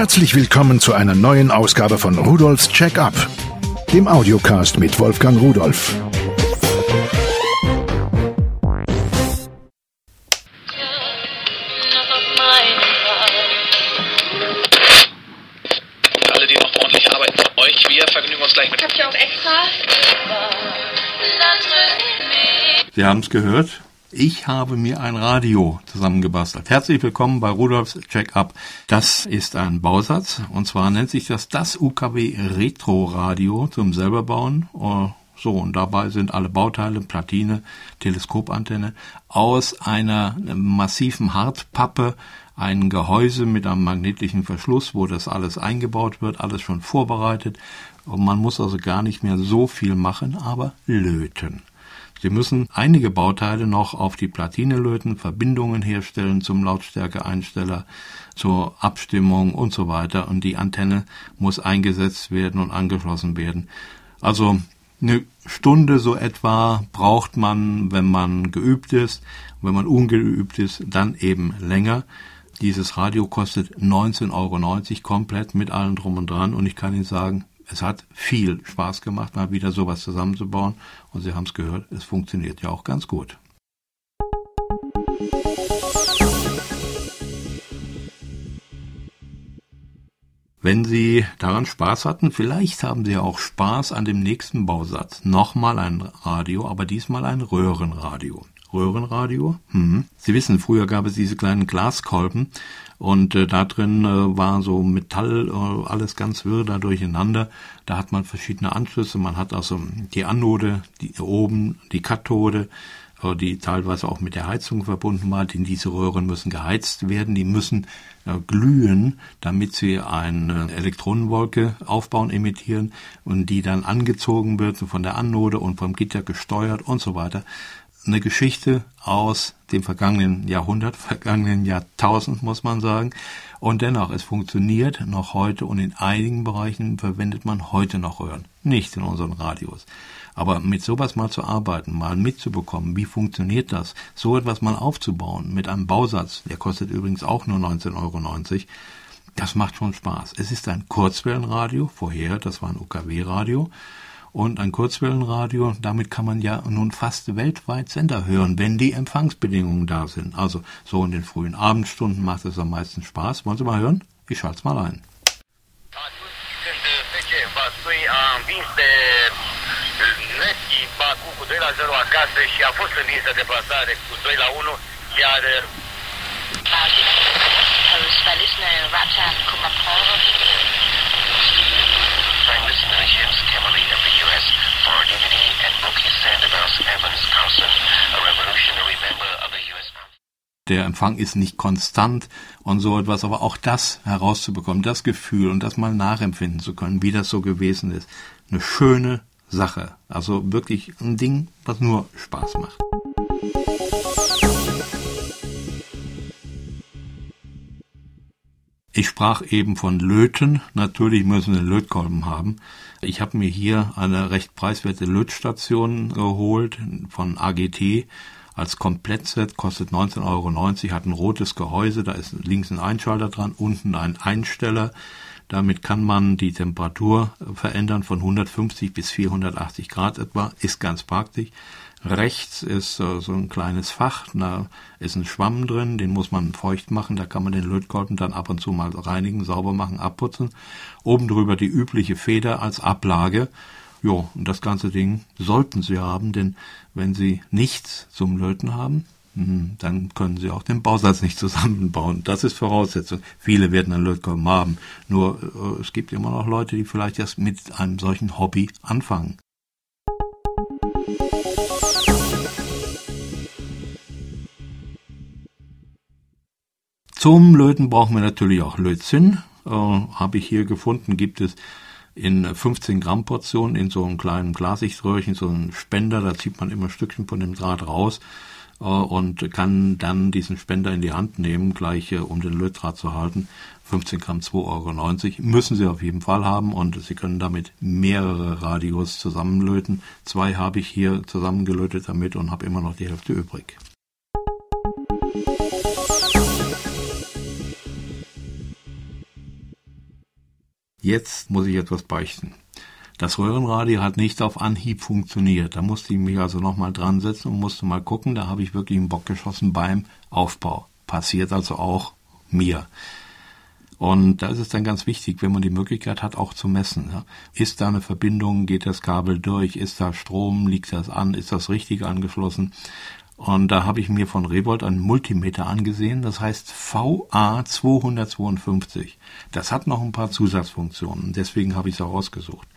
Herzlich willkommen zu einer neuen Ausgabe von Rudolfs Check-up, dem Audiocast mit Wolfgang Rudolf. Alle, die noch ordentlich arbeiten für euch, wir vergnügen uns gleich mit. Habt ihr auch extra? Sie haben es gehört. Ich habe mir ein Radio zusammengebastelt. Herzlich willkommen bei Rudolfs Check-up. Das ist ein Bausatz und zwar nennt sich das das UKW Retro Radio zum selber bauen. Oh, So, und dabei sind alle Bauteile, Platine, Teleskopantenne aus einer massiven Hartpappe, ein Gehäuse mit einem magnetischen Verschluss, wo das alles eingebaut wird, alles schon vorbereitet. Und man muss also gar nicht mehr so viel machen, aber löten. Sie müssen einige Bauteile noch auf die Platine löten, Verbindungen herstellen zum Lautstärkeeinsteller, zur Abstimmung und so weiter. Und die Antenne muss eingesetzt werden und angeschlossen werden. Also eine Stunde so etwa braucht man, wenn man geübt ist. Wenn man ungeübt ist, dann eben länger. Dieses Radio kostet 19,90 Euro komplett mit allem drum und dran. Und ich kann Ihnen sagen, es hat viel Spaß gemacht, mal wieder sowas zusammenzubauen. Und Sie haben es gehört, es funktioniert ja auch ganz gut. Wenn Sie daran Spaß hatten, vielleicht haben Sie auch Spaß an dem nächsten Bausatz. Nochmal ein Radio, aber diesmal ein Röhrenradio. Röhrenradio? Hm. Sie wissen, früher gab es diese kleinen Glaskolben und äh, da drin äh, war so Metall, äh, alles ganz wirr da durcheinander. Da hat man verschiedene Anschlüsse. Man hat also die Anode, die oben, die Kathode, äh, die teilweise auch mit der Heizung verbunden war, denn diese Röhren müssen geheizt werden, die müssen äh, glühen, damit sie eine Elektronenwolke aufbauen, emittieren und die dann angezogen wird von der Anode und vom Gitter gesteuert und so weiter eine Geschichte aus dem vergangenen Jahrhundert, vergangenen Jahrtausend, muss man sagen. Und dennoch, es funktioniert noch heute und in einigen Bereichen verwendet man heute noch Röhren. Nicht in unseren Radios. Aber mit sowas mal zu arbeiten, mal mitzubekommen, wie funktioniert das, so etwas mal aufzubauen mit einem Bausatz, der kostet übrigens auch nur 19,90 Euro, das macht schon Spaß. Es ist ein Kurzwellenradio, vorher, das war ein UKW-Radio, und ein Kurzwellenradio. Damit kann man ja nun fast weltweit Sender hören, wenn die Empfangsbedingungen da sind. Also so in den frühen Abendstunden macht es am meisten Spaß. Wollen Sie mal hören? Ich schalte es mal ein. De Nevski Baku cu 2 la 0 acasă și a fost învinsă deplasare cu 2 la 1, iar Frank listener James Kemmerly of the U.S. for DVD and book he Evans Carlson, a revolutionary member of the U.S. der Empfang ist nicht konstant und so etwas, aber auch das herauszubekommen, das Gefühl und das mal nachempfinden zu können, wie das so gewesen ist, eine schöne Sache. Also wirklich ein Ding, was nur Spaß macht. Ich sprach eben von Löten. Natürlich müssen wir einen Lötkolben haben. Ich habe mir hier eine recht preiswerte Lötstation geholt von AGT als Komplettset, kostet 19,90 Euro, hat ein rotes Gehäuse, da ist links ein Einschalter dran, unten ein Einsteller. Damit kann man die Temperatur verändern von 150 bis 480 Grad etwa, ist ganz praktisch. Rechts ist äh, so ein kleines Fach, da ist ein Schwamm drin, den muss man feucht machen, da kann man den Lötkolben dann ab und zu mal reinigen, sauber machen, abputzen. Oben drüber die übliche Feder als Ablage. Jo, und das ganze Ding sollten Sie haben, denn wenn Sie nichts zum Löten haben, hm, dann können Sie auch den Bausatz nicht zusammenbauen. Das ist Voraussetzung. Viele werden einen Lötkolben haben. Nur äh, es gibt immer noch Leute, die vielleicht erst mit einem solchen Hobby anfangen. Zum Löten brauchen wir natürlich auch Lötzinn. Äh, Habe ich hier gefunden, gibt es in 15 Gramm Portionen in so einem kleinen Glasichtröhrchen, so ein Spender, da zieht man immer Stückchen von dem Draht raus äh, und kann dann diesen Spender in die Hand nehmen, gleich äh, um den Lötdraht zu halten. 15 Gramm 2,90 Euro. Müssen Sie auf jeden Fall haben und Sie können damit mehrere Radios zusammenlöten. Zwei habe ich hier zusammengelötet damit und habe immer noch die Hälfte übrig. Jetzt muss ich etwas beichten. Das Röhrenradio hat nicht auf Anhieb funktioniert. Da musste ich mich also nochmal dran setzen und musste mal gucken. Da habe ich wirklich einen Bock geschossen beim Aufbau. Passiert also auch mir. Und da ist es dann ganz wichtig, wenn man die Möglichkeit hat, auch zu messen. Ja. Ist da eine Verbindung, geht das Kabel durch, ist da Strom, liegt das an, ist das richtig angeschlossen? Und da habe ich mir von Revolt einen Multimeter angesehen, das heißt VA252. Das hat noch ein paar Zusatzfunktionen, deswegen habe ich es auch ausgesucht.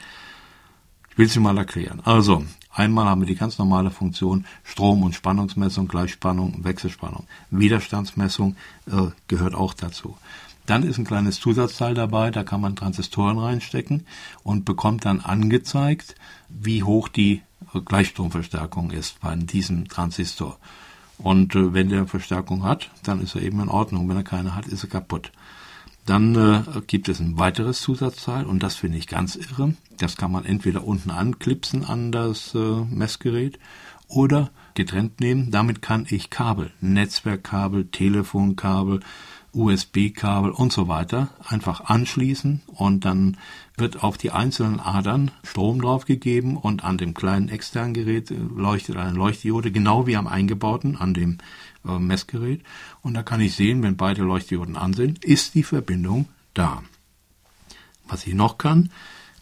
Ich will sie mal erklären. Also, einmal haben wir die ganz normale Funktion Strom- und Spannungsmessung, Gleichspannung, Wechselspannung. Widerstandsmessung äh, gehört auch dazu. Dann ist ein kleines Zusatzteil dabei, da kann man Transistoren reinstecken und bekommt dann angezeigt, wie hoch die Gleichstromverstärkung ist bei diesem Transistor. Und äh, wenn der Verstärkung hat, dann ist er eben in Ordnung. Wenn er keine hat, ist er kaputt. Dann äh, gibt es ein weiteres Zusatzteil und das finde ich ganz irre. Das kann man entweder unten anklipsen an das äh, Messgerät oder getrennt nehmen. Damit kann ich Kabel, Netzwerkkabel, Telefonkabel, USB-Kabel und so weiter einfach anschließen und dann wird auf die einzelnen Adern Strom draufgegeben und an dem kleinen externen Gerät leuchtet eine Leuchtdiode, genau wie am eingebauten, an dem äh, Messgerät. Und da kann ich sehen, wenn beide Leuchtdioden an sind, ist die Verbindung da. Was ich noch kann,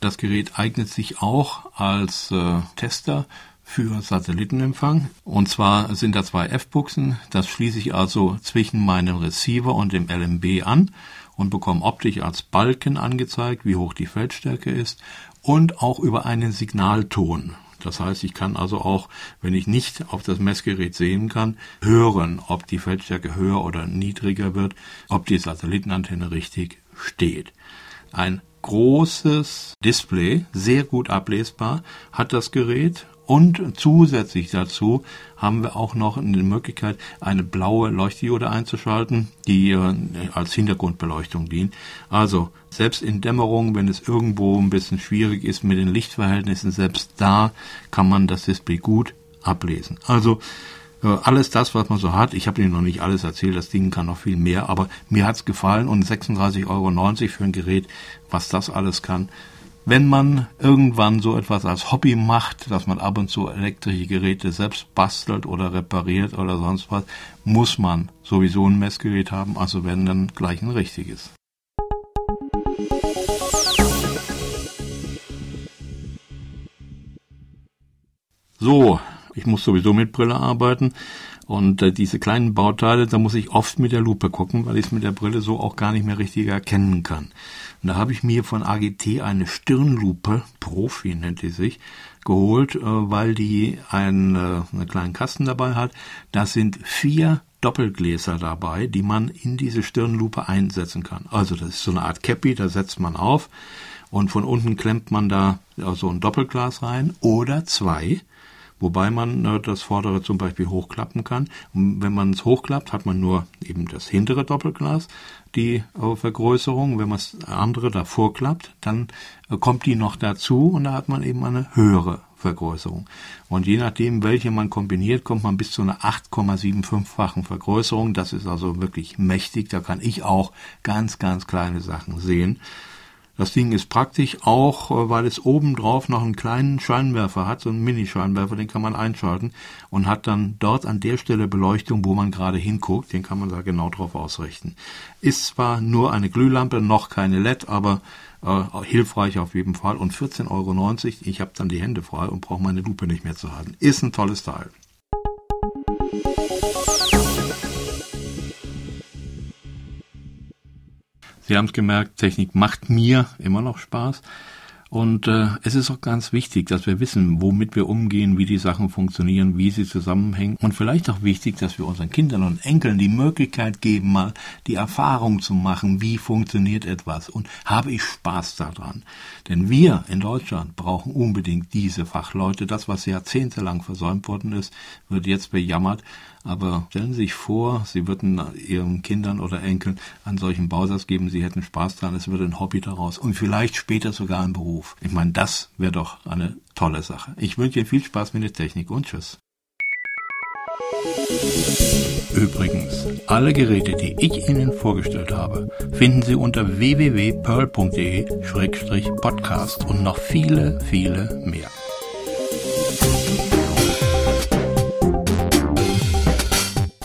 das Gerät eignet sich auch als äh, Tester für Satellitenempfang. Und zwar sind da zwei F-Buchsen. Das schließe ich also zwischen meinem Receiver und dem LMB an und bekomme optisch als Balken angezeigt, wie hoch die Feldstärke ist und auch über einen Signalton. Das heißt, ich kann also auch, wenn ich nicht auf das Messgerät sehen kann, hören, ob die Feldstärke höher oder niedriger wird, ob die Satellitenantenne richtig steht. Ein großes Display, sehr gut ablesbar, hat das Gerät und zusätzlich dazu haben wir auch noch eine Möglichkeit, eine blaue Leuchtdiode einzuschalten, die äh, als Hintergrundbeleuchtung dient. Also selbst in Dämmerung, wenn es irgendwo ein bisschen schwierig ist mit den Lichtverhältnissen, selbst da kann man das Display gut ablesen. Also äh, alles das, was man so hat. Ich habe Ihnen noch nicht alles erzählt, das Ding kann noch viel mehr, aber mir hat's gefallen und 36,90 Euro für ein Gerät, was das alles kann. Wenn man irgendwann so etwas als Hobby macht, dass man ab und zu elektrische Geräte selbst bastelt oder repariert oder sonst was, muss man sowieso ein Messgerät haben, also wenn dann gleich ein richtiges. So, ich muss sowieso mit Brille arbeiten. Und äh, diese kleinen Bauteile, da muss ich oft mit der Lupe gucken, weil ich es mit der Brille so auch gar nicht mehr richtig erkennen kann. Und da habe ich mir von AGT eine Stirnlupe, Profi nennt die sich, geholt, äh, weil die einen, äh, einen kleinen Kasten dabei hat. Da sind vier Doppelgläser dabei, die man in diese Stirnlupe einsetzen kann. Also das ist so eine Art Cappy, da setzt man auf und von unten klemmt man da so ein Doppelglas rein oder zwei wobei man äh, das vordere zum Beispiel hochklappen kann. Und wenn man es hochklappt, hat man nur eben das hintere Doppelglas, die äh, Vergrößerung. Wenn man das andere davor klappt, dann äh, kommt die noch dazu und da hat man eben eine höhere Vergrößerung. Und je nachdem, welche man kombiniert, kommt man bis zu einer 8,75-fachen Vergrößerung. Das ist also wirklich mächtig. Da kann ich auch ganz, ganz kleine Sachen sehen. Das Ding ist praktisch auch, äh, weil es oben drauf noch einen kleinen Scheinwerfer hat, so einen Mini-Scheinwerfer, den kann man einschalten und hat dann dort an der Stelle Beleuchtung, wo man gerade hinguckt, den kann man da genau drauf ausrichten. Ist zwar nur eine Glühlampe, noch keine LED, aber äh, hilfreich auf jeden Fall und 14,90 Euro, ich habe dann die Hände frei und brauche meine Lupe nicht mehr zu halten. Ist ein tolles Teil. Sie haben es gemerkt, Technik macht mir immer noch Spaß. Und äh, es ist auch ganz wichtig, dass wir wissen, womit wir umgehen, wie die Sachen funktionieren, wie sie zusammenhängen. Und vielleicht auch wichtig, dass wir unseren Kindern und Enkeln die Möglichkeit geben, mal die Erfahrung zu machen, wie funktioniert etwas und habe ich Spaß daran. Denn wir in Deutschland brauchen unbedingt diese Fachleute. Das, was jahrzehntelang versäumt worden ist, wird jetzt bejammert. Aber stellen Sie sich vor, Sie würden Ihren Kindern oder Enkeln einen solchen Bausatz geben, Sie hätten Spaß dran, es würde ein Hobby daraus und vielleicht später sogar ein Beruf. Ich meine, das wäre doch eine tolle Sache. Ich wünsche Ihnen viel Spaß mit der Technik und tschüss. Übrigens, alle Geräte, die ich Ihnen vorgestellt habe, finden Sie unter www.pearl.de-podcast und noch viele, viele mehr.